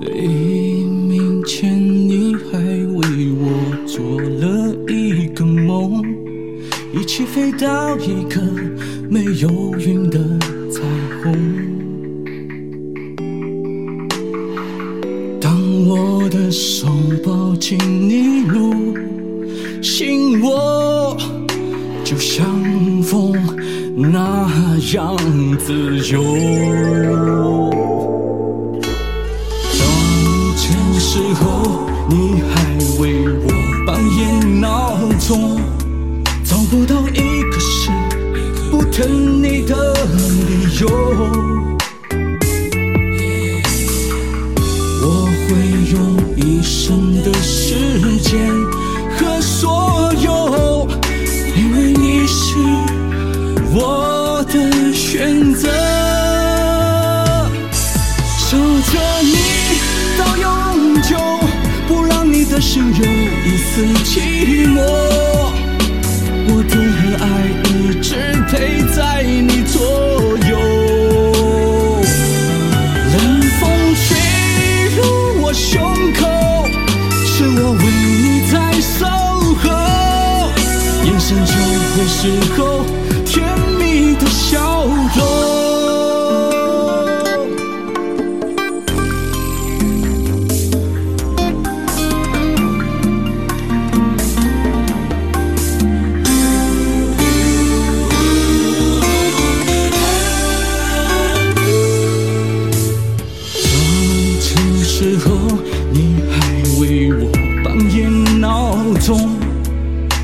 黎明前，你还为我做了一个梦，一起飞到一个没有云的彩虹。当我的手抱紧你入心窝，就像风那样自由。时候，你还为我半夜闹钟，找不到一个是不疼你的理由。的寂寞。我的爱一直陪在你左右。冷风吹入我胸口，是我为你在守候，眼神就会邂逅甜蜜的笑容。总，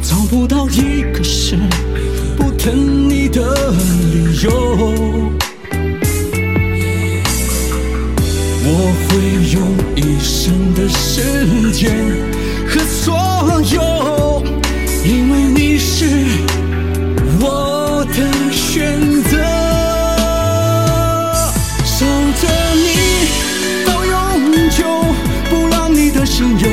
找不到一个是不疼你的理由。我会用一生的时间和所有，因为你是我的选择。守着你到永久，不让你的心有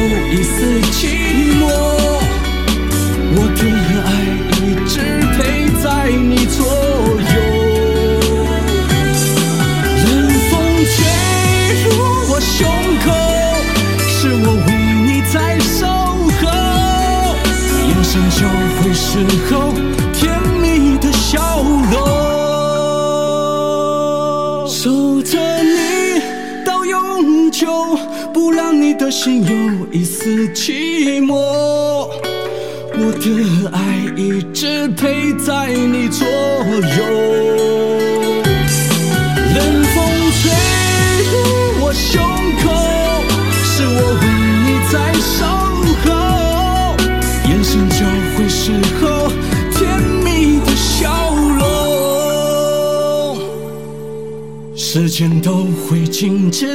就会事后甜蜜的笑容。守着你到永久，不让你的心有一丝寂寞。我的爱一直陪在你左右。时间都会静止，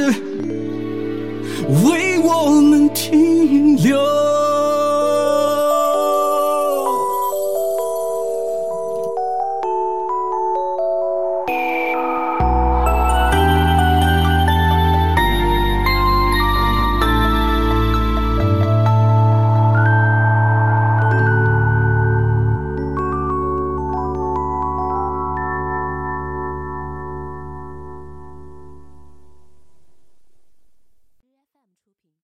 为我们停留。